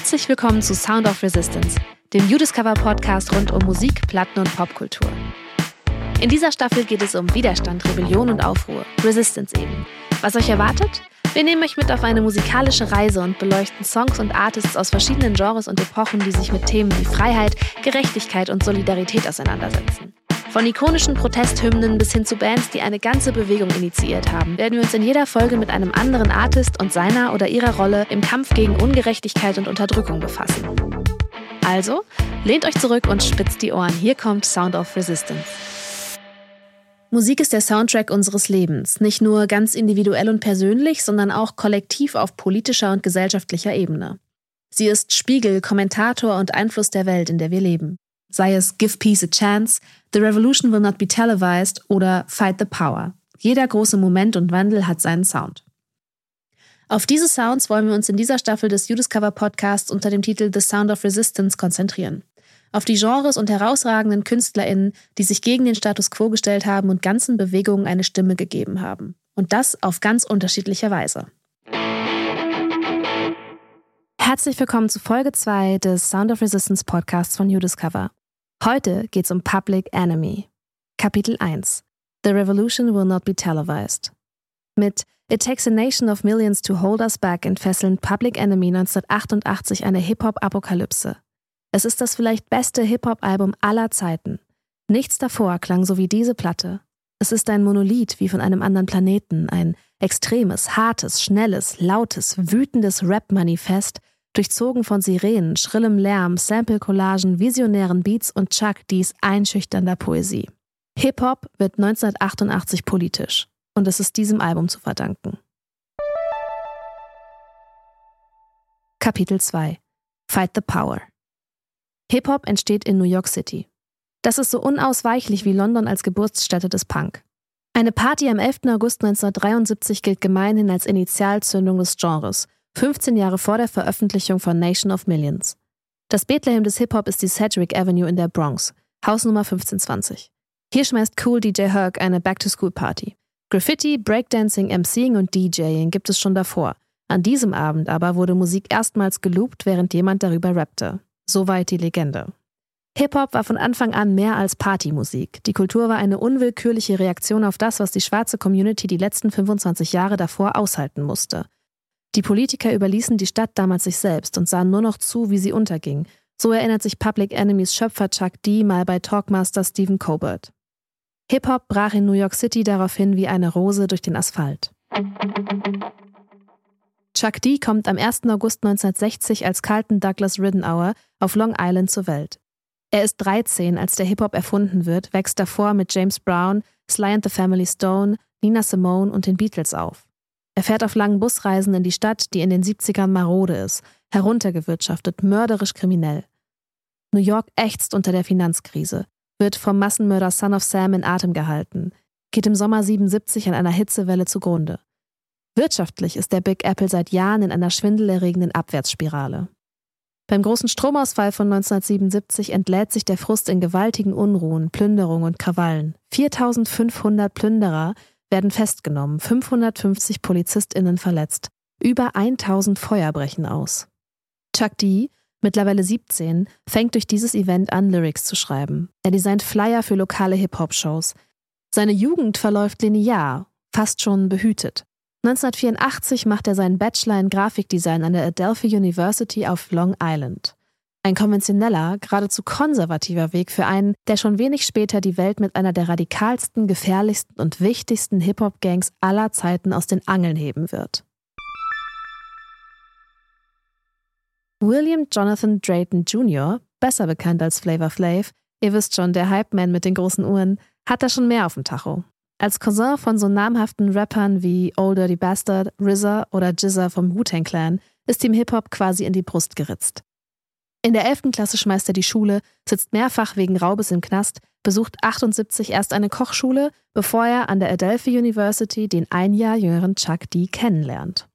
Herzlich willkommen zu Sound of Resistance, dem U-Discover Podcast rund um Musik, Platten und Popkultur. In dieser Staffel geht es um Widerstand, Rebellion und Aufruhr, Resistance eben. Was euch erwartet? Wir nehmen euch mit auf eine musikalische Reise und beleuchten Songs und Artists aus verschiedenen Genres und Epochen, die sich mit Themen wie Freiheit, Gerechtigkeit und Solidarität auseinandersetzen. Von ikonischen Protesthymnen bis hin zu Bands, die eine ganze Bewegung initiiert haben, werden wir uns in jeder Folge mit einem anderen Artist und seiner oder ihrer Rolle im Kampf gegen Ungerechtigkeit und Unterdrückung befassen. Also, lehnt euch zurück und spitzt die Ohren. Hier kommt Sound of Resistance. Musik ist der Soundtrack unseres Lebens, nicht nur ganz individuell und persönlich, sondern auch kollektiv auf politischer und gesellschaftlicher Ebene. Sie ist Spiegel, Kommentator und Einfluss der Welt, in der wir leben. Sei es Give Peace a Chance, The Revolution Will Not Be Televised oder Fight the Power. Jeder große Moment und Wandel hat seinen Sound. Auf diese Sounds wollen wir uns in dieser Staffel des Judiscover Podcasts unter dem Titel The Sound of Resistance konzentrieren. Auf die Genres und herausragenden KünstlerInnen, die sich gegen den Status quo gestellt haben und ganzen Bewegungen eine Stimme gegeben haben. Und das auf ganz unterschiedliche Weise. Herzlich willkommen zu Folge 2 des Sound of Resistance Podcasts von Discover. Heute geht es um Public Enemy. Kapitel 1 The Revolution Will Not Be Televised. Mit It Takes a Nation of Millions to Hold Us Back entfesseln Public Enemy 1988 eine Hip-Hop-Apokalypse. Es ist das vielleicht beste Hip-Hop-Album aller Zeiten. Nichts davor klang so wie diese Platte. Es ist ein Monolith wie von einem anderen Planeten, ein extremes, hartes, schnelles, lautes, wütendes Rap-Manifest, durchzogen von Sirenen, schrillem Lärm, Sample-Collagen, visionären Beats und Chuck D's einschüchternder Poesie. Hip-Hop wird 1988 politisch und es ist diesem Album zu verdanken. Kapitel 2 Fight the Power Hip-Hop entsteht in New York City. Das ist so unausweichlich wie London als Geburtsstätte des Punk. Eine Party am 11. August 1973 gilt gemeinhin als Initialzündung des Genres, 15 Jahre vor der Veröffentlichung von Nation of Millions. Das Bethlehem des Hip-Hop ist die Cedric Avenue in der Bronx, Hausnummer 1520. Hier schmeißt Cool DJ Herc eine Back-to-School-Party. Graffiti, Breakdancing, MCing und DJing gibt es schon davor. An diesem Abend aber wurde Musik erstmals geloopt, während jemand darüber rappte. Soweit die Legende. Hip-Hop war von Anfang an mehr als Partymusik. Die Kultur war eine unwillkürliche Reaktion auf das, was die schwarze Community die letzten 25 Jahre davor aushalten musste. Die Politiker überließen die Stadt damals sich selbst und sahen nur noch zu, wie sie unterging. So erinnert sich Public Enemies Schöpfer Chuck D mal bei Talkmaster Stephen Colbert. Hip-Hop brach in New York City daraufhin wie eine Rose durch den Asphalt. Chuck D kommt am 1. August 1960 als Carlton Douglas Ridenour auf Long Island zur Welt. Er ist 13, als der Hip-Hop erfunden wird, wächst davor mit James Brown, Sly and the Family Stone, Nina Simone und den Beatles auf. Er fährt auf langen Busreisen in die Stadt, die in den 70ern marode ist, heruntergewirtschaftet, mörderisch kriminell. New York ächzt unter der Finanzkrise, wird vom Massenmörder Son of Sam in Atem gehalten, geht im Sommer 77 an einer Hitzewelle zugrunde. Wirtschaftlich ist der Big Apple seit Jahren in einer schwindelerregenden Abwärtsspirale. Beim großen Stromausfall von 1977 entlädt sich der Frust in gewaltigen Unruhen, Plünderungen und Krawallen. 4500 Plünderer werden festgenommen, 550 PolizistInnen verletzt. Über 1000 Feuer brechen aus. Chuck D., mittlerweile 17, fängt durch dieses Event an, Lyrics zu schreiben. Er designt Flyer für lokale Hip-Hop-Shows. Seine Jugend verläuft linear, fast schon behütet. 1984 macht er seinen Bachelor in Grafikdesign an der Adelphi University auf Long Island. Ein konventioneller, geradezu konservativer Weg für einen, der schon wenig später die Welt mit einer der radikalsten, gefährlichsten und wichtigsten Hip-Hop-Gangs aller Zeiten aus den Angeln heben wird. William Jonathan Drayton Jr., besser bekannt als Flavor Flav, ihr wisst schon, der Hype-Man mit den großen Uhren, hat da schon mehr auf dem Tacho. Als Cousin von so namhaften Rappern wie Old Dirty Bastard, RZA oder Jizza vom Wu-Tang Clan ist ihm Hip-Hop quasi in die Brust geritzt. In der 11. Klasse schmeißt er die Schule, sitzt mehrfach wegen Raubes im Knast, besucht 78 erst eine Kochschule, bevor er an der Adelphi University den ein Jahr jüngeren Chuck D kennenlernt.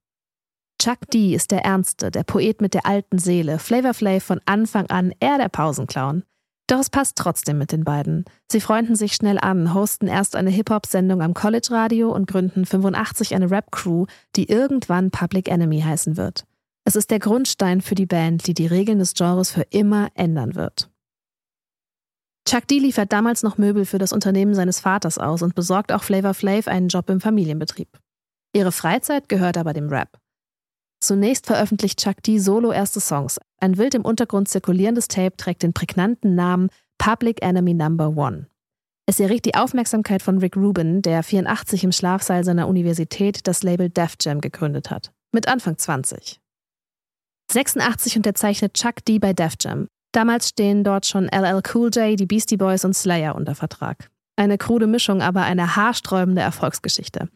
Chuck D ist der Ernste, der Poet mit der alten Seele, Flavor Flav von Anfang an eher der Pausenclown. Doch es passt trotzdem mit den beiden. Sie freunden sich schnell an, hosten erst eine Hip-Hop-Sendung am College-Radio und gründen 85 eine Rap-Crew, die irgendwann Public Enemy heißen wird. Es ist der Grundstein für die Band, die die Regeln des Genres für immer ändern wird. Chuck D liefert damals noch Möbel für das Unternehmen seines Vaters aus und besorgt auch Flavor Flav einen Job im Familienbetrieb. Ihre Freizeit gehört aber dem Rap. Zunächst veröffentlicht Chuck D solo erste Songs. Ein wild im Untergrund zirkulierendes Tape trägt den prägnanten Namen Public Enemy Number One. Es erregt die Aufmerksamkeit von Rick Rubin, der 84 im Schlafsaal seiner Universität das Label Def Jam gegründet hat. Mit Anfang 20. 86 unterzeichnet Chuck D bei Def Jam. Damals stehen dort schon LL Cool J, die Beastie Boys und Slayer unter Vertrag. Eine krude Mischung, aber eine haarsträubende Erfolgsgeschichte.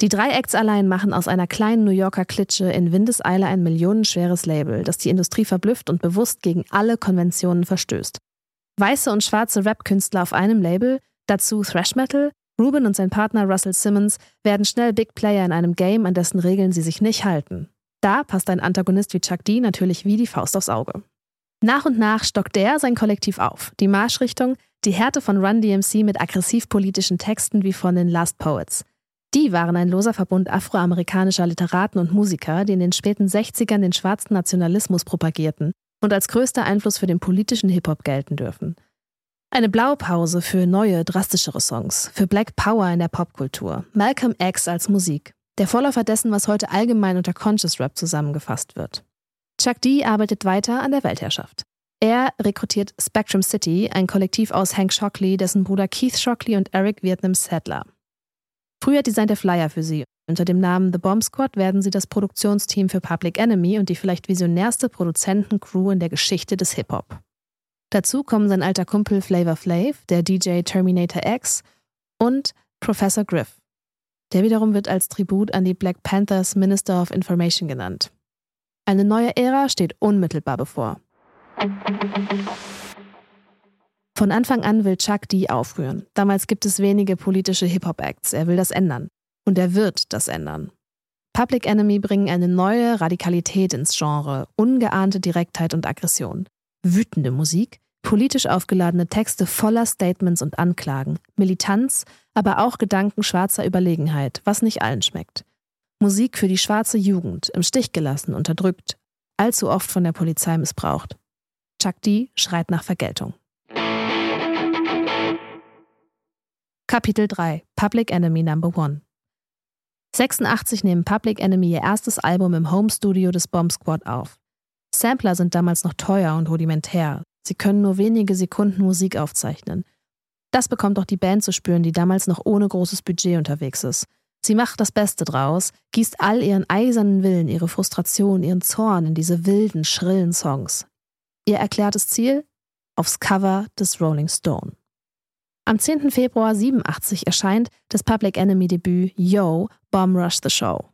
Die drei Acts allein machen aus einer kleinen New Yorker Klitsche in Windeseile ein millionenschweres Label, das die Industrie verblüfft und bewusst gegen alle Konventionen verstößt. Weiße und schwarze Rap-Künstler auf einem Label, dazu Thrash Metal, Ruben und sein Partner Russell Simmons werden schnell Big Player in einem Game, an dessen Regeln sie sich nicht halten. Da passt ein Antagonist wie Chuck D natürlich wie die Faust aufs Auge. Nach und nach stockt der sein Kollektiv auf. Die Marschrichtung, die Härte von Run DMC mit aggressiv-politischen Texten wie von den Last Poets. Die waren ein loser Verbund afroamerikanischer Literaten und Musiker, die in den späten 60ern den schwarzen Nationalismus propagierten und als größter Einfluss für den politischen Hip-Hop gelten dürfen. Eine Blaupause für neue, drastischere Songs, für Black Power in der Popkultur, Malcolm X als Musik, der Vorläufer dessen, was heute allgemein unter Conscious Rap zusammengefasst wird. Chuck D arbeitet weiter an der Weltherrschaft. Er rekrutiert Spectrum City, ein Kollektiv aus Hank Shockley, dessen Bruder Keith Shockley und Eric Vietnam Sadler. Früher designt er Flyer für sie. Unter dem Namen The Bomb Squad werden sie das Produktionsteam für Public Enemy und die vielleicht visionärste Produzentencrew in der Geschichte des Hip-Hop. Dazu kommen sein alter Kumpel Flavor Flav, der DJ Terminator X und Professor Griff, der wiederum wird als Tribut an die Black Panthers Minister of Information genannt. Eine neue Ära steht unmittelbar bevor. Von Anfang an will Chuck D aufrühren. Damals gibt es wenige politische Hip-Hop-Acts. Er will das ändern. Und er wird das ändern. Public Enemy bringen eine neue Radikalität ins Genre, ungeahnte Direktheit und Aggression. Wütende Musik, politisch aufgeladene Texte voller Statements und Anklagen, Militanz, aber auch Gedanken schwarzer Überlegenheit, was nicht allen schmeckt. Musik für die schwarze Jugend, im Stich gelassen, unterdrückt, allzu oft von der Polizei missbraucht. Chuck D schreit nach Vergeltung. Kapitel 3 Public Enemy Number 1 86 nehmen Public Enemy ihr erstes Album im Home Studio des Bomb Squad auf. Sampler sind damals noch teuer und rudimentär. Sie können nur wenige Sekunden Musik aufzeichnen. Das bekommt auch die Band zu spüren, die damals noch ohne großes Budget unterwegs ist. Sie macht das Beste draus, gießt all ihren eisernen Willen, ihre Frustration, ihren Zorn in diese wilden, schrillen Songs. Ihr erklärtes Ziel? Aufs Cover des Rolling Stone. Am 10. Februar 87 erscheint das Public Enemy Debüt Yo, Bomb Rush the Show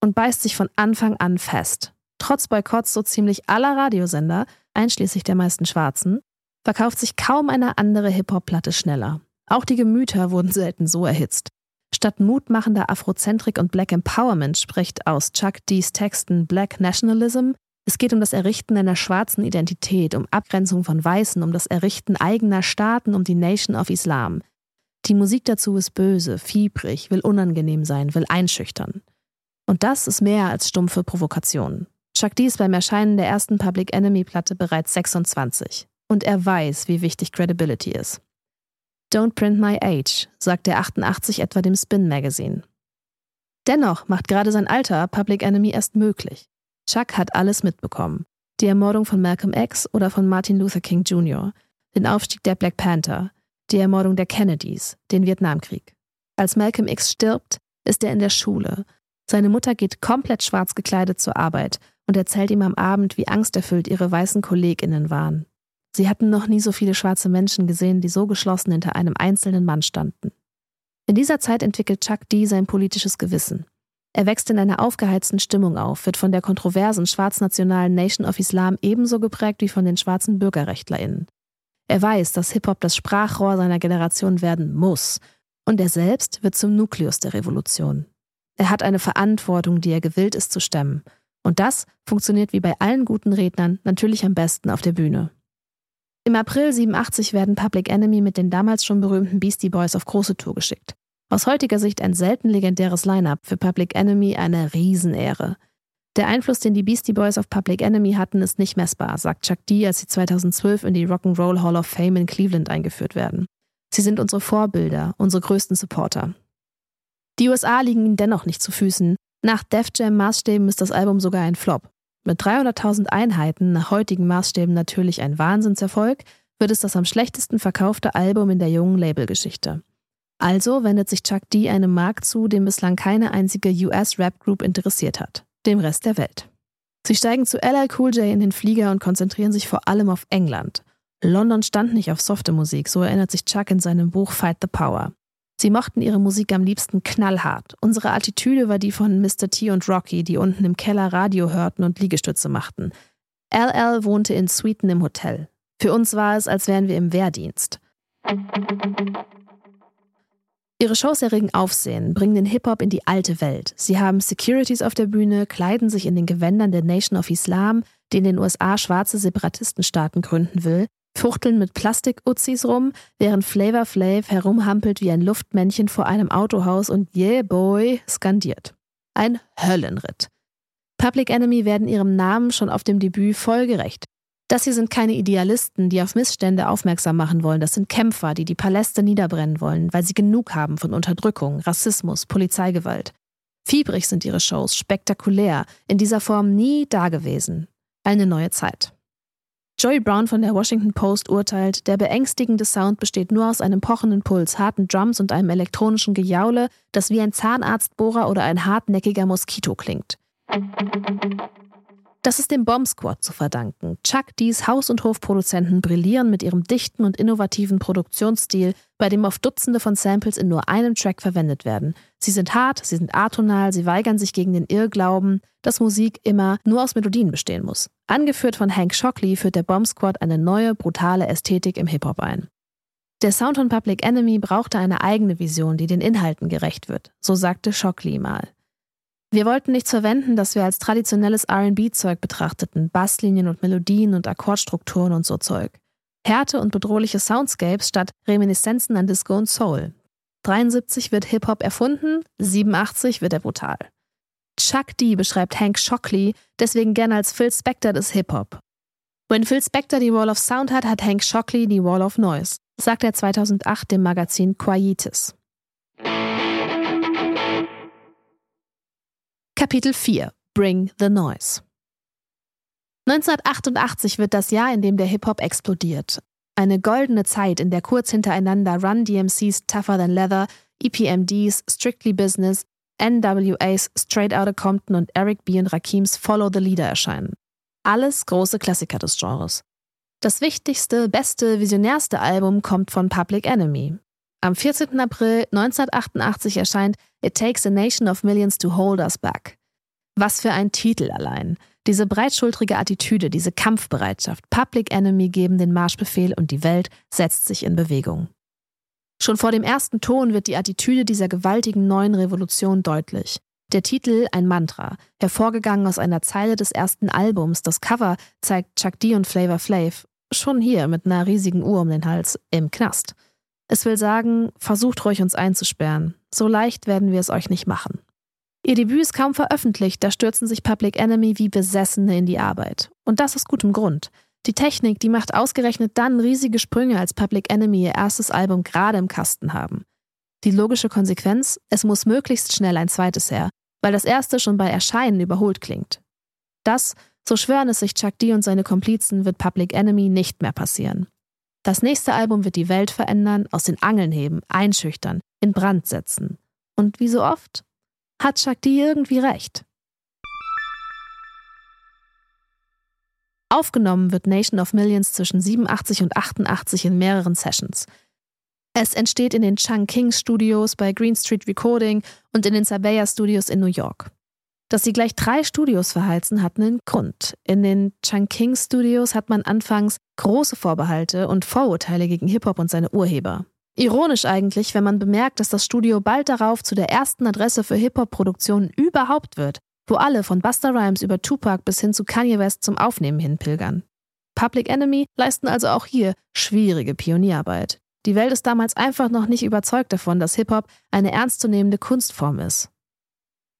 und beißt sich von Anfang an fest. Trotz Boykotts so ziemlich aller Radiosender, einschließlich der meisten Schwarzen, verkauft sich kaum eine andere Hip-Hop-Platte schneller. Auch die Gemüter wurden selten so erhitzt. Statt mutmachender Afrozentrik und Black Empowerment spricht aus Chuck D's Texten Black Nationalism. Es geht um das Errichten einer schwarzen Identität, um Abgrenzung von Weißen, um das Errichten eigener Staaten, um die Nation of Islam. Die Musik dazu ist böse, fiebrig, will unangenehm sein, will einschüchtern. Und das ist mehr als stumpfe Provokation. Chuck D ist beim Erscheinen der ersten Public Enemy Platte bereits 26. Und er weiß, wie wichtig Credibility ist. Don't print my age, sagt der 88 etwa dem Spin Magazine. Dennoch macht gerade sein Alter Public Enemy erst möglich. Chuck hat alles mitbekommen. Die Ermordung von Malcolm X oder von Martin Luther King Jr., den Aufstieg der Black Panther, die Ermordung der Kennedys, den Vietnamkrieg. Als Malcolm X stirbt, ist er in der Schule. Seine Mutter geht komplett schwarz gekleidet zur Arbeit und erzählt ihm am Abend, wie angsterfüllt ihre weißen Kolleginnen waren. Sie hatten noch nie so viele schwarze Menschen gesehen, die so geschlossen hinter einem einzelnen Mann standen. In dieser Zeit entwickelt Chuck D sein politisches Gewissen. Er wächst in einer aufgeheizten Stimmung auf, wird von der kontroversen schwarznationalen Nation of Islam ebenso geprägt wie von den schwarzen BürgerrechtlerInnen. Er weiß, dass Hip-Hop das Sprachrohr seiner Generation werden muss, und er selbst wird zum Nukleus der Revolution. Er hat eine Verantwortung, die er gewillt ist zu stemmen. Und das funktioniert wie bei allen guten Rednern natürlich am besten auf der Bühne. Im April 87 werden Public Enemy mit den damals schon berühmten Beastie Boys auf große Tour geschickt. Aus heutiger Sicht ein selten legendäres Line-up, für Public Enemy eine Riesenehre. Der Einfluss, den die Beastie Boys auf Public Enemy hatten, ist nicht messbar, sagt Chuck D, als sie 2012 in die Rock'n'Roll Hall of Fame in Cleveland eingeführt werden. Sie sind unsere Vorbilder, unsere größten Supporter. Die USA liegen ihnen dennoch nicht zu Füßen. Nach Def Jam Maßstäben ist das Album sogar ein Flop. Mit 300.000 Einheiten, nach heutigen Maßstäben natürlich ein Wahnsinnserfolg, wird es das am schlechtesten verkaufte Album in der jungen Labelgeschichte. Also wendet sich Chuck D einem Markt zu, den bislang keine einzige US-Rap-Group interessiert hat, dem Rest der Welt. Sie steigen zu LL Cool J in den Flieger und konzentrieren sich vor allem auf England. London stand nicht auf softe Musik, so erinnert sich Chuck in seinem Buch Fight the Power. Sie mochten ihre Musik am liebsten knallhart. Unsere Attitüde war die von Mr. T und Rocky, die unten im Keller Radio hörten und Liegestütze machten. LL wohnte in Suiten im Hotel. Für uns war es, als wären wir im Wehrdienst. Ihre Shows erregen Aufsehen, bringen den Hip-Hop in die alte Welt. Sie haben Securities auf der Bühne, kleiden sich in den Gewändern der Nation of Islam, die in den USA schwarze Separatistenstaaten gründen will, fuchteln mit Plastik-Uzis rum, während Flavor Flav herumhampelt wie ein Luftmännchen vor einem Autohaus und Yeah Boy skandiert. Ein Höllenritt. Public Enemy werden ihrem Namen schon auf dem Debüt vollgerecht. Das hier sind keine Idealisten, die auf Missstände aufmerksam machen wollen. Das sind Kämpfer, die die Paläste niederbrennen wollen, weil sie genug haben von Unterdrückung, Rassismus, Polizeigewalt. Fiebrig sind ihre Shows, spektakulär, in dieser Form nie dagewesen. Eine neue Zeit. Joey Brown von der Washington Post urteilt, der beängstigende Sound besteht nur aus einem pochenden Puls, harten Drums und einem elektronischen Gejaule, das wie ein Zahnarztbohrer oder ein hartnäckiger Moskito klingt. Das ist dem Bomb Squad zu verdanken. Chuck D's Haus- und Hofproduzenten brillieren mit ihrem dichten und innovativen Produktionsstil, bei dem oft Dutzende von Samples in nur einem Track verwendet werden. Sie sind hart, sie sind atonal, sie weigern sich gegen den Irrglauben, dass Musik immer nur aus Melodien bestehen muss. Angeführt von Hank Shockley führt der Bomb Squad eine neue, brutale Ästhetik im Hip-Hop ein. Der Sound von Public Enemy brauchte eine eigene Vision, die den Inhalten gerecht wird, so sagte Shockley mal. Wir wollten nichts verwenden, das wir als traditionelles RB-Zeug betrachteten, Basslinien und Melodien und Akkordstrukturen und so Zeug. Härte und bedrohliche Soundscapes statt Reminiszenzen an Disco und Soul. 73 wird Hip-Hop erfunden, 87 wird er brutal. Chuck D beschreibt Hank Shockley deswegen gerne als Phil Spector des Hip-Hop. Wenn Phil Spector die Wall of Sound hat, hat Hank Shockley die Wall of Noise, sagt er 2008 dem Magazin Quietus. Kapitel 4 Bring the Noise 1988 wird das Jahr, in dem der Hip-Hop explodiert. Eine goldene Zeit, in der kurz hintereinander Run DMCs Tougher Than Leather, EPMDs Strictly Business, NWAs Straight Outta Compton und Eric B. und Rakims Follow the Leader erscheinen. Alles große Klassiker des Genres. Das wichtigste, beste, visionärste Album kommt von Public Enemy. Am 14. April 1988 erscheint It Takes a Nation of Millions to Hold Us Back. Was für ein Titel allein. Diese breitschultrige Attitüde, diese Kampfbereitschaft, Public Enemy geben den Marschbefehl und die Welt setzt sich in Bewegung. Schon vor dem ersten Ton wird die Attitüde dieser gewaltigen neuen Revolution deutlich. Der Titel ein Mantra, hervorgegangen aus einer Zeile des ersten Albums. Das Cover zeigt Chuck D und Flavor Flav, schon hier mit einer riesigen Uhr um den Hals, im Knast. Es will sagen, versucht ruhig uns einzusperren. So leicht werden wir es euch nicht machen. Ihr Debüt ist kaum veröffentlicht, da stürzen sich Public Enemy wie Besessene in die Arbeit. Und das aus gutem Grund. Die Technik, die macht ausgerechnet dann riesige Sprünge, als Public Enemy ihr erstes Album gerade im Kasten haben. Die logische Konsequenz, es muss möglichst schnell ein zweites her, weil das erste schon bei Erscheinen überholt klingt. Das, so schwören es sich Chuck D und seine Komplizen, wird Public Enemy nicht mehr passieren. Das nächste Album wird die Welt verändern, aus den Angeln heben, einschüchtern, in Brand setzen. Und wie so oft hat Shakti irgendwie recht. Aufgenommen wird Nation of Millions zwischen 87 und 88 in mehreren Sessions. Es entsteht in den Chang King Studios bei Green Street Recording und in den Sabaya Studios in New York. Dass sie gleich drei Studios verheizen, hat einen Grund. In den Chang King Studios hat man anfangs große Vorbehalte und Vorurteile gegen Hip-Hop und seine Urheber. Ironisch eigentlich, wenn man bemerkt, dass das Studio bald darauf zu der ersten Adresse für Hip-Hop-Produktionen überhaupt wird, wo alle von Busta Rhymes über Tupac bis hin zu Kanye West zum Aufnehmen hinpilgern. Public Enemy leisten also auch hier schwierige Pionierarbeit. Die Welt ist damals einfach noch nicht überzeugt davon, dass Hip-Hop eine ernstzunehmende Kunstform ist.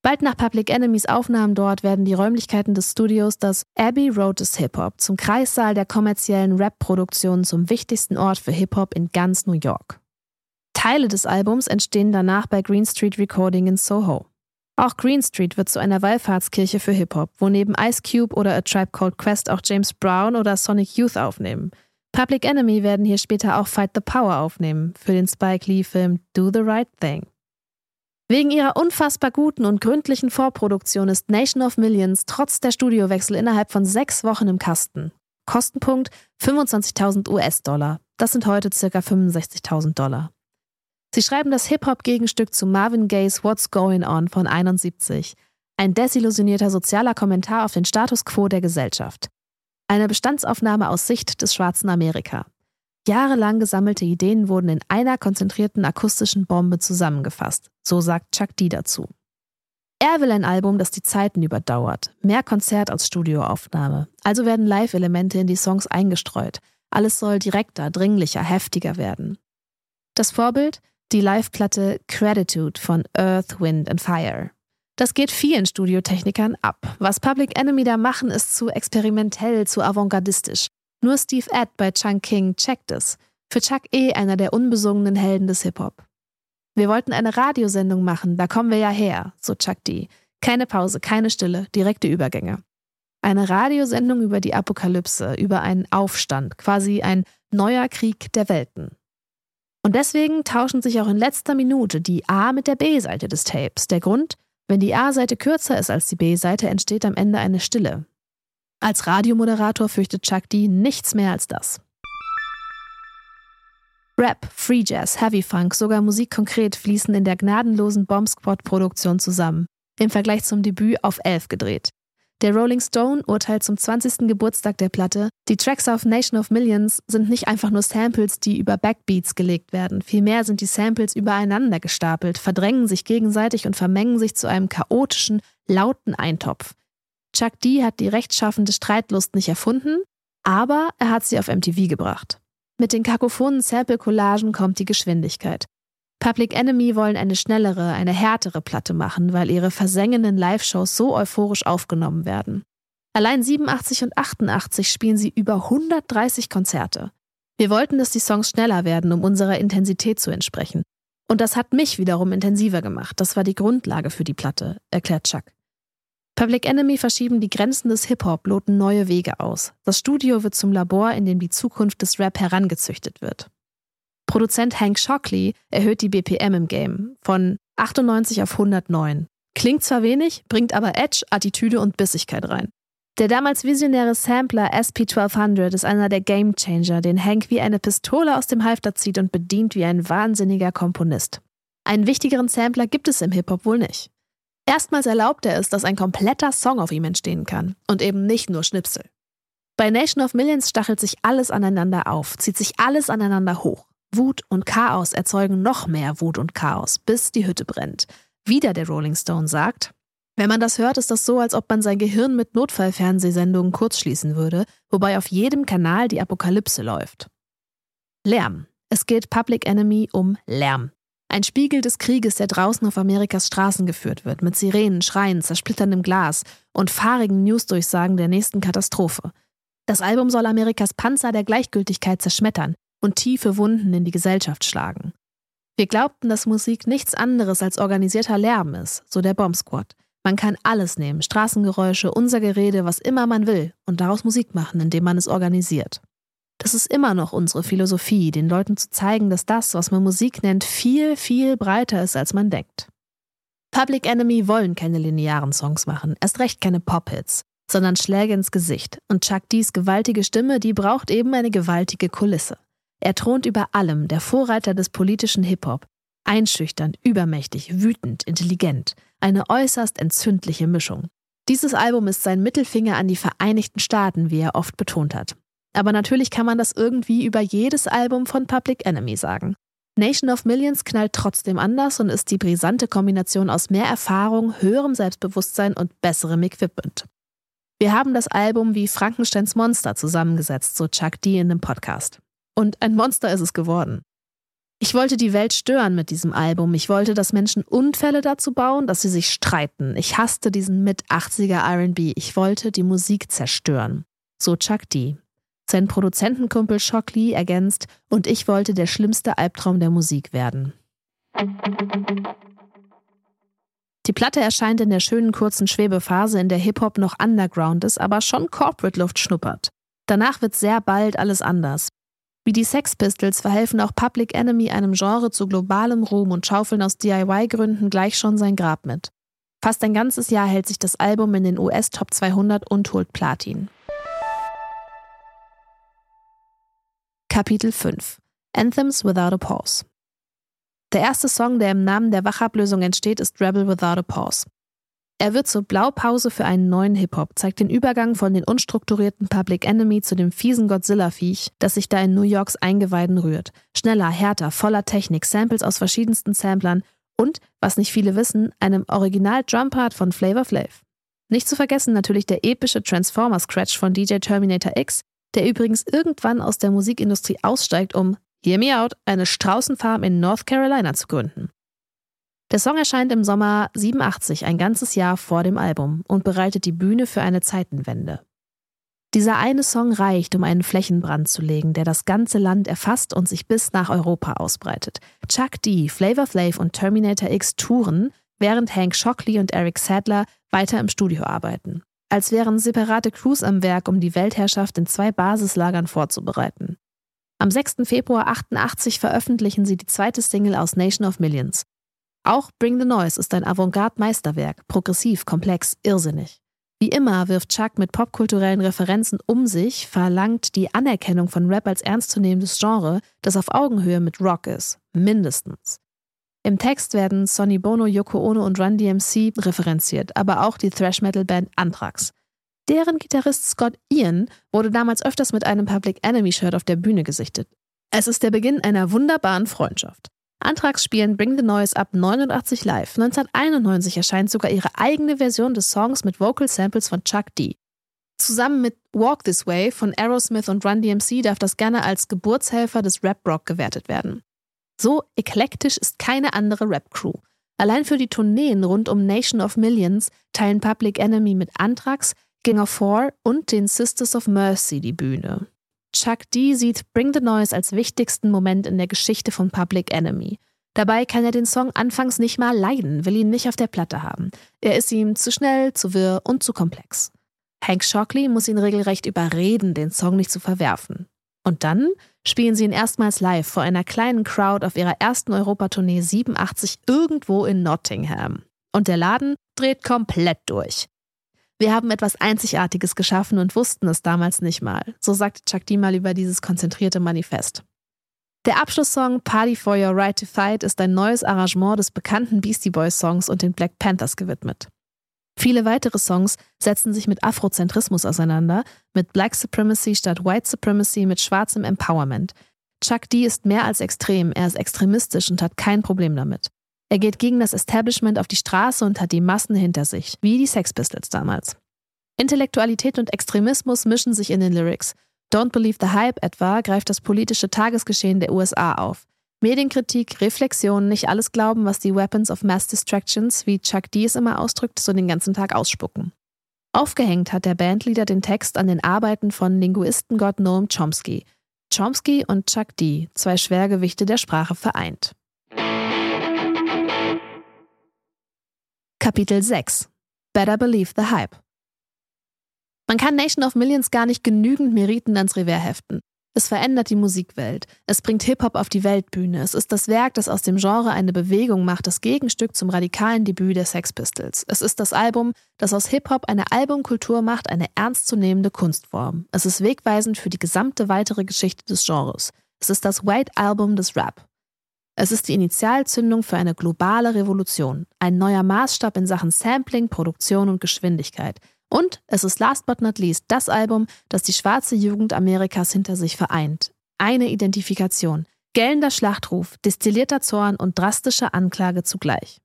Bald nach Public Enemies Aufnahmen dort werden die Räumlichkeiten des Studios das Abbey Road des Hip-Hop zum Kreissaal der kommerziellen Rap-Produktionen zum wichtigsten Ort für Hip-Hop in ganz New York. Teile des Albums entstehen danach bei Green Street Recording in Soho. Auch Green Street wird zu einer Wallfahrtskirche für Hip-Hop, wo neben Ice Cube oder A Tribe Called Quest auch James Brown oder Sonic Youth aufnehmen. Public Enemy werden hier später auch Fight the Power aufnehmen für den Spike Lee-Film Do the Right Thing. Wegen ihrer unfassbar guten und gründlichen Vorproduktion ist Nation of Millions trotz der Studiowechsel innerhalb von sechs Wochen im Kasten. Kostenpunkt 25.000 US-Dollar. Das sind heute ca. 65.000 Dollar. Sie schreiben das Hip-Hop-Gegenstück zu Marvin Gayes What's Going On von 71. Ein desillusionierter sozialer Kommentar auf den Status quo der Gesellschaft. Eine Bestandsaufnahme aus Sicht des schwarzen Amerika. Jahrelang gesammelte Ideen wurden in einer konzentrierten akustischen Bombe zusammengefasst, so sagt Chuck D dazu. Er will ein Album, das die Zeiten überdauert, mehr Konzert als Studioaufnahme, also werden Live-Elemente in die Songs eingestreut. Alles soll direkter, dringlicher, heftiger werden. Das Vorbild? Die Live-Platte Gratitude von Earth, Wind and Fire. Das geht vielen Studiotechnikern ab. Was Public Enemy da machen, ist zu experimentell, zu avantgardistisch. Nur Steve Ed bei Chunk King checkt es. Für Chuck E. einer der unbesungenen Helden des Hip-Hop. Wir wollten eine Radiosendung machen, da kommen wir ja her, so Chuck D. Keine Pause, keine Stille, direkte Übergänge. Eine Radiosendung über die Apokalypse, über einen Aufstand, quasi ein neuer Krieg der Welten. Und deswegen tauschen sich auch in letzter Minute die A mit der B-Seite des Tapes. Der Grund, wenn die A-Seite kürzer ist als die B-Seite, entsteht am Ende eine Stille. Als Radiomoderator fürchtet Chuck D nichts mehr als das. Rap, Free Jazz, Heavy Funk, sogar Musik konkret fließen in der gnadenlosen Bomb Squad Produktion zusammen. Im Vergleich zum Debüt auf 11 gedreht. Der Rolling Stone urteilt zum 20. Geburtstag der Platte, die Tracks auf Nation of Millions sind nicht einfach nur Samples, die über Backbeats gelegt werden. Vielmehr sind die Samples übereinander gestapelt, verdrängen sich gegenseitig und vermengen sich zu einem chaotischen, lauten Eintopf. Chuck D hat die rechtschaffende Streitlust nicht erfunden, aber er hat sie auf MTV gebracht. Mit den kakophonen Sample-Collagen kommt die Geschwindigkeit. Public Enemy wollen eine schnellere, eine härtere Platte machen, weil ihre versengenden Live-Shows so euphorisch aufgenommen werden. Allein 87 und 88 spielen sie über 130 Konzerte. Wir wollten, dass die Songs schneller werden, um unserer Intensität zu entsprechen. Und das hat mich wiederum intensiver gemacht. Das war die Grundlage für die Platte, erklärt Chuck. Public Enemy verschieben die Grenzen des Hip-Hop, loten neue Wege aus. Das Studio wird zum Labor, in dem die Zukunft des Rap herangezüchtet wird. Produzent Hank Shockley erhöht die BPM im Game von 98 auf 109. Klingt zwar wenig, bringt aber Edge, Attitüde und Bissigkeit rein. Der damals visionäre Sampler SP1200 ist einer der Gamechanger, den Hank wie eine Pistole aus dem Halfter zieht und bedient wie ein wahnsinniger Komponist. Einen wichtigeren Sampler gibt es im Hip-Hop wohl nicht. Erstmals erlaubt er es, dass ein kompletter Song auf ihm entstehen kann und eben nicht nur Schnipsel. Bei Nation of Millions stachelt sich alles aneinander auf, zieht sich alles aneinander hoch. Wut und Chaos erzeugen noch mehr Wut und Chaos, bis die Hütte brennt. Wieder der Rolling Stone sagt, wenn man das hört, ist das so, als ob man sein Gehirn mit Notfallfernsehsendungen kurzschließen würde, wobei auf jedem Kanal die Apokalypse läuft. Lärm. Es geht Public Enemy um Lärm. Ein Spiegel des Krieges, der draußen auf Amerikas Straßen geführt wird, mit Sirenen, Schreien, zersplitterndem Glas und fahrigen Newsdurchsagen der nächsten Katastrophe. Das Album soll Amerikas Panzer der Gleichgültigkeit zerschmettern und tiefe Wunden in die Gesellschaft schlagen. Wir glaubten, dass Musik nichts anderes als organisierter Lärm ist, so der Bomb Squad. Man kann alles nehmen, Straßengeräusche, unser Gerede, was immer man will, und daraus Musik machen, indem man es organisiert. Das ist immer noch unsere Philosophie, den Leuten zu zeigen, dass das, was man Musik nennt, viel, viel breiter ist, als man denkt. Public Enemy wollen keine linearen Songs machen, erst recht keine Pop-Hits, sondern Schläge ins Gesicht. Und Chuck D's gewaltige Stimme, die braucht eben eine gewaltige Kulisse. Er thront über allem, der Vorreiter des politischen Hip-Hop. Einschüchternd, übermächtig, wütend, intelligent. Eine äußerst entzündliche Mischung. Dieses Album ist sein Mittelfinger an die Vereinigten Staaten, wie er oft betont hat. Aber natürlich kann man das irgendwie über jedes Album von Public Enemy sagen. Nation of Millions knallt trotzdem anders und ist die brisante Kombination aus mehr Erfahrung, höherem Selbstbewusstsein und besserem Equipment. Wir haben das Album wie Frankensteins Monster zusammengesetzt, so Chuck D in dem Podcast. Und ein Monster ist es geworden. Ich wollte die Welt stören mit diesem Album. Ich wollte, dass Menschen Unfälle dazu bauen, dass sie sich streiten. Ich hasste diesen Mit-80er RB. Ich wollte die Musik zerstören. So Chuck D. Sein Produzentenkumpel Shock Lee ergänzt, und ich wollte der schlimmste Albtraum der Musik werden. Die Platte erscheint in der schönen kurzen Schwebephase, in der Hip-Hop noch Underground ist, aber schon Corporate-Luft schnuppert. Danach wird sehr bald alles anders. Wie die Sex Pistols verhelfen auch Public Enemy einem Genre zu globalem Ruhm und schaufeln aus DIY-Gründen gleich schon sein Grab mit. Fast ein ganzes Jahr hält sich das Album in den US Top 200 und holt Platin. Kapitel 5 Anthems Without a Pause Der erste Song, der im Namen der Wachablösung entsteht, ist Rebel Without a Pause. Er wird zur Blaupause für einen neuen Hip-Hop, zeigt den Übergang von den unstrukturierten Public Enemy zu dem fiesen Godzilla-Viech, das sich da in New Yorks Eingeweiden rührt. Schneller, härter, voller Technik, Samples aus verschiedensten Samplern und, was nicht viele wissen, einem Original-Drumpart von Flavor Flav. Nicht zu vergessen natürlich der epische Transformer-Scratch von DJ Terminator X, der übrigens irgendwann aus der Musikindustrie aussteigt, um, hear me out, eine Straußenfarm in North Carolina zu gründen. Der Song erscheint im Sommer 87, ein ganzes Jahr vor dem Album, und bereitet die Bühne für eine Zeitenwende. Dieser eine Song reicht, um einen Flächenbrand zu legen, der das ganze Land erfasst und sich bis nach Europa ausbreitet. Chuck D, Flavor Flav und Terminator X touren, während Hank Shockley und Eric Sadler weiter im Studio arbeiten als wären separate Crews am Werk, um die Weltherrschaft in zwei Basislagern vorzubereiten. Am 6. Februar 88 veröffentlichen sie die zweite Single aus Nation of Millions. Auch Bring the Noise ist ein Avantgarde-Meisterwerk, progressiv, komplex, irrsinnig. Wie immer wirft Chuck mit popkulturellen Referenzen um sich, verlangt die Anerkennung von Rap als ernstzunehmendes Genre, das auf Augenhöhe mit Rock ist, mindestens. Im Text werden Sonny Bono, Yoko Ono und Run DMC referenziert, aber auch die Thrash-Metal-Band Anthrax. Deren Gitarrist Scott Ian wurde damals öfters mit einem Public Enemy-Shirt auf der Bühne gesichtet. Es ist der Beginn einer wunderbaren Freundschaft. Anthrax spielen Bring the Noise ab 89 live. 1991 erscheint sogar ihre eigene Version des Songs mit Vocal Samples von Chuck D. Zusammen mit Walk This Way von Aerosmith und Run DMC darf das gerne als Geburtshelfer des Rap-Rock gewertet werden. So eklektisch ist keine andere Rap-Crew. Allein für die Tourneen rund um Nation of Millions teilen Public Enemy mit Anthrax, King of Four und den Sisters of Mercy die Bühne. Chuck D sieht Bring the Noise als wichtigsten Moment in der Geschichte von Public Enemy. Dabei kann er den Song anfangs nicht mal leiden, will ihn nicht auf der Platte haben. Er ist ihm zu schnell, zu wirr und zu komplex. Hank Shockley muss ihn regelrecht überreden, den Song nicht zu verwerfen. Und dann spielen sie ihn erstmals live vor einer kleinen Crowd auf ihrer ersten Europatournee 87 irgendwo in Nottingham. Und der Laden dreht komplett durch. Wir haben etwas Einzigartiges geschaffen und wussten es damals nicht mal, so sagte Chuck D mal über dieses konzentrierte Manifest. Der Abschlusssong Party for Your Right to Fight ist ein neues Arrangement des bekannten Beastie Boys Songs und den Black Panthers gewidmet. Viele weitere Songs setzen sich mit Afrozentrismus auseinander, mit Black Supremacy statt White Supremacy, mit schwarzem Empowerment. Chuck D ist mehr als extrem, er ist extremistisch und hat kein Problem damit. Er geht gegen das Establishment auf die Straße und hat die Massen hinter sich, wie die Sex Pistols damals. Intellektualität und Extremismus mischen sich in den Lyrics. Don't Believe the Hype etwa greift das politische Tagesgeschehen der USA auf. Medienkritik, Reflexion, nicht alles glauben, was die Weapons of Mass Distractions, wie Chuck D es immer ausdrückt, so den ganzen Tag ausspucken. Aufgehängt hat der Bandleader den Text an den Arbeiten von Linguistengott Noam Chomsky. Chomsky und Chuck D, zwei Schwergewichte der Sprache vereint. Kapitel 6 Better Believe the Hype Man kann Nation of Millions gar nicht genügend Meriten ans Revers heften. Es verändert die Musikwelt. Es bringt Hip-Hop auf die Weltbühne. Es ist das Werk, das aus dem Genre eine Bewegung macht, das Gegenstück zum radikalen Debüt der Sex Pistols. Es ist das Album, das aus Hip-Hop eine Albumkultur macht, eine ernstzunehmende Kunstform. Es ist wegweisend für die gesamte weitere Geschichte des Genres. Es ist das White Album des Rap. Es ist die Initialzündung für eine globale Revolution, ein neuer Maßstab in Sachen Sampling, Produktion und Geschwindigkeit. Und es ist last but not least das Album, das die schwarze Jugend Amerikas hinter sich vereint. Eine Identifikation, gellender Schlachtruf, destillierter Zorn und drastische Anklage zugleich.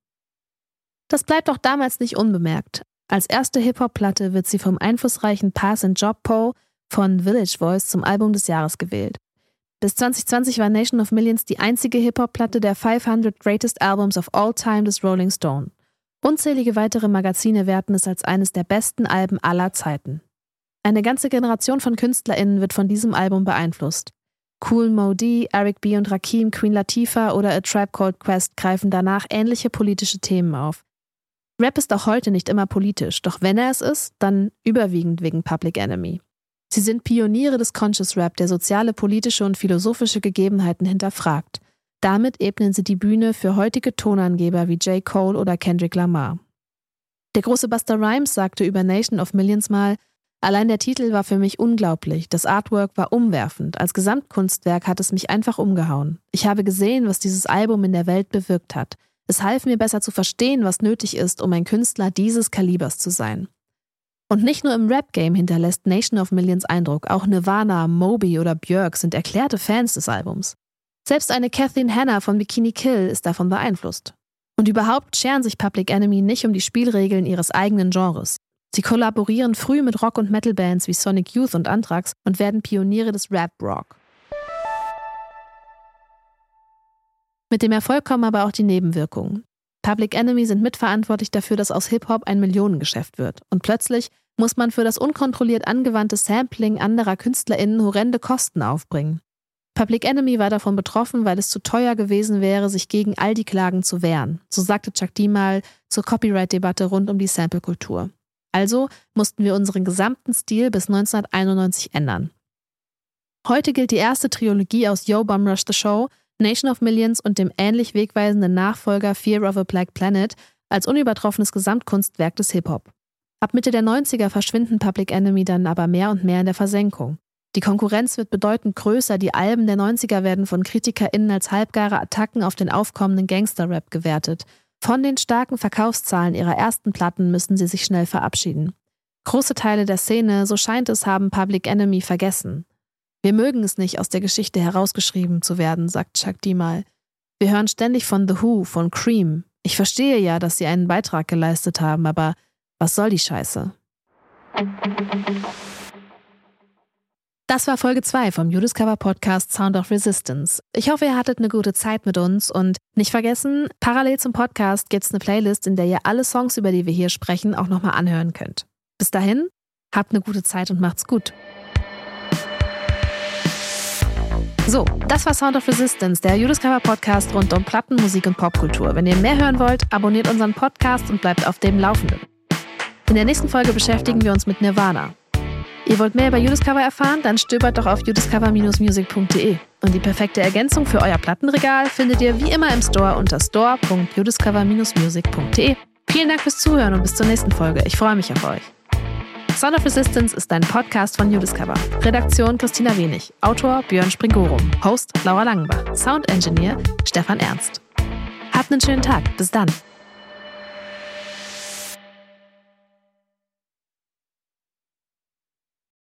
Das bleibt auch damals nicht unbemerkt. Als erste Hip-Hop-Platte wird sie vom einflussreichen Pass and Job Poll von Village Voice zum Album des Jahres gewählt. Bis 2020 war Nation of Millions die einzige Hip-Hop-Platte der 500 Greatest Albums of All Time des Rolling Stone. Unzählige weitere Magazine werten es als eines der besten Alben aller Zeiten. Eine ganze Generation von KünstlerInnen wird von diesem Album beeinflusst. Cool Modi, Eric B. und Rakim, Queen Latifah oder A Tribe Called Quest greifen danach ähnliche politische Themen auf. Rap ist auch heute nicht immer politisch, doch wenn er es ist, dann überwiegend wegen Public Enemy. Sie sind Pioniere des Conscious Rap, der soziale, politische und philosophische Gegebenheiten hinterfragt. Damit ebnen sie die Bühne für heutige Tonangeber wie J. Cole oder Kendrick Lamar. Der große Buster Rhymes sagte über Nation of Millions mal, allein der Titel war für mich unglaublich, das Artwork war umwerfend, als Gesamtkunstwerk hat es mich einfach umgehauen. Ich habe gesehen, was dieses Album in der Welt bewirkt hat. Es half mir besser zu verstehen, was nötig ist, um ein Künstler dieses Kalibers zu sein. Und nicht nur im Rap-Game hinterlässt Nation of Millions Eindruck, auch Nirvana, Moby oder Björk sind erklärte Fans des Albums. Selbst eine Kathleen Hanna von Bikini Kill ist davon beeinflusst. Und überhaupt scheren sich Public Enemy nicht um die Spielregeln ihres eigenen Genres. Sie kollaborieren früh mit Rock- und Metal-Bands wie Sonic Youth und Anthrax und werden Pioniere des Rap-Rock. Mit dem Erfolg kommen aber auch die Nebenwirkungen. Public Enemy sind mitverantwortlich dafür, dass aus Hip-Hop ein Millionengeschäft wird. Und plötzlich muss man für das unkontrolliert angewandte Sampling anderer KünstlerInnen horrende Kosten aufbringen. Public Enemy war davon betroffen, weil es zu teuer gewesen wäre, sich gegen all die Klagen zu wehren. So sagte Chuck D mal zur Copyright-Debatte rund um die Sample-Kultur. Also mussten wir unseren gesamten Stil bis 1991 ändern. Heute gilt die erste Trilogie aus Yo Bum Rush the Show Nation of Millions und dem ähnlich wegweisenden Nachfolger Fear of a Black Planet als unübertroffenes Gesamtkunstwerk des Hip-Hop. Ab Mitte der 90er verschwinden Public Enemy dann aber mehr und mehr in der Versenkung. Die Konkurrenz wird bedeutend größer, die Alben der 90er werden von KritikerInnen als halbgare Attacken auf den aufkommenden Gangster-Rap gewertet. Von den starken Verkaufszahlen ihrer ersten Platten müssen sie sich schnell verabschieden. Große Teile der Szene, so scheint es, haben Public Enemy vergessen. Wir mögen es nicht, aus der Geschichte herausgeschrieben zu werden, sagt Chuck D mal. Wir hören ständig von The Who, von Cream. Ich verstehe ja, dass sie einen Beitrag geleistet haben, aber was soll die Scheiße? Das war Folge 2 vom Judiscover Podcast Sound of Resistance. Ich hoffe, ihr hattet eine gute Zeit mit uns und nicht vergessen, parallel zum Podcast gibt es eine Playlist, in der ihr alle Songs, über die wir hier sprechen, auch nochmal anhören könnt. Bis dahin, habt eine gute Zeit und macht's gut. So, das war Sound of Resistance, der Judiscover Podcast rund um Platten, Musik und Popkultur. Wenn ihr mehr hören wollt, abonniert unseren Podcast und bleibt auf dem Laufenden. In der nächsten Folge beschäftigen wir uns mit Nirvana. Ihr wollt mehr über Judiscover erfahren? Dann stöbert doch auf judiscover-music.de. Und die perfekte Ergänzung für euer Plattenregal findet ihr wie immer im Store unter store.judiscover-music.de. Vielen Dank fürs Zuhören und bis zur nächsten Folge. Ich freue mich auf euch. Son of Resistance ist ein Podcast von New. Redaktion Christina Wenig. Autor Björn Springorum. Host Laura Langenbach. Sound Engineer Stefan Ernst. Habt einen schönen Tag. Bis dann.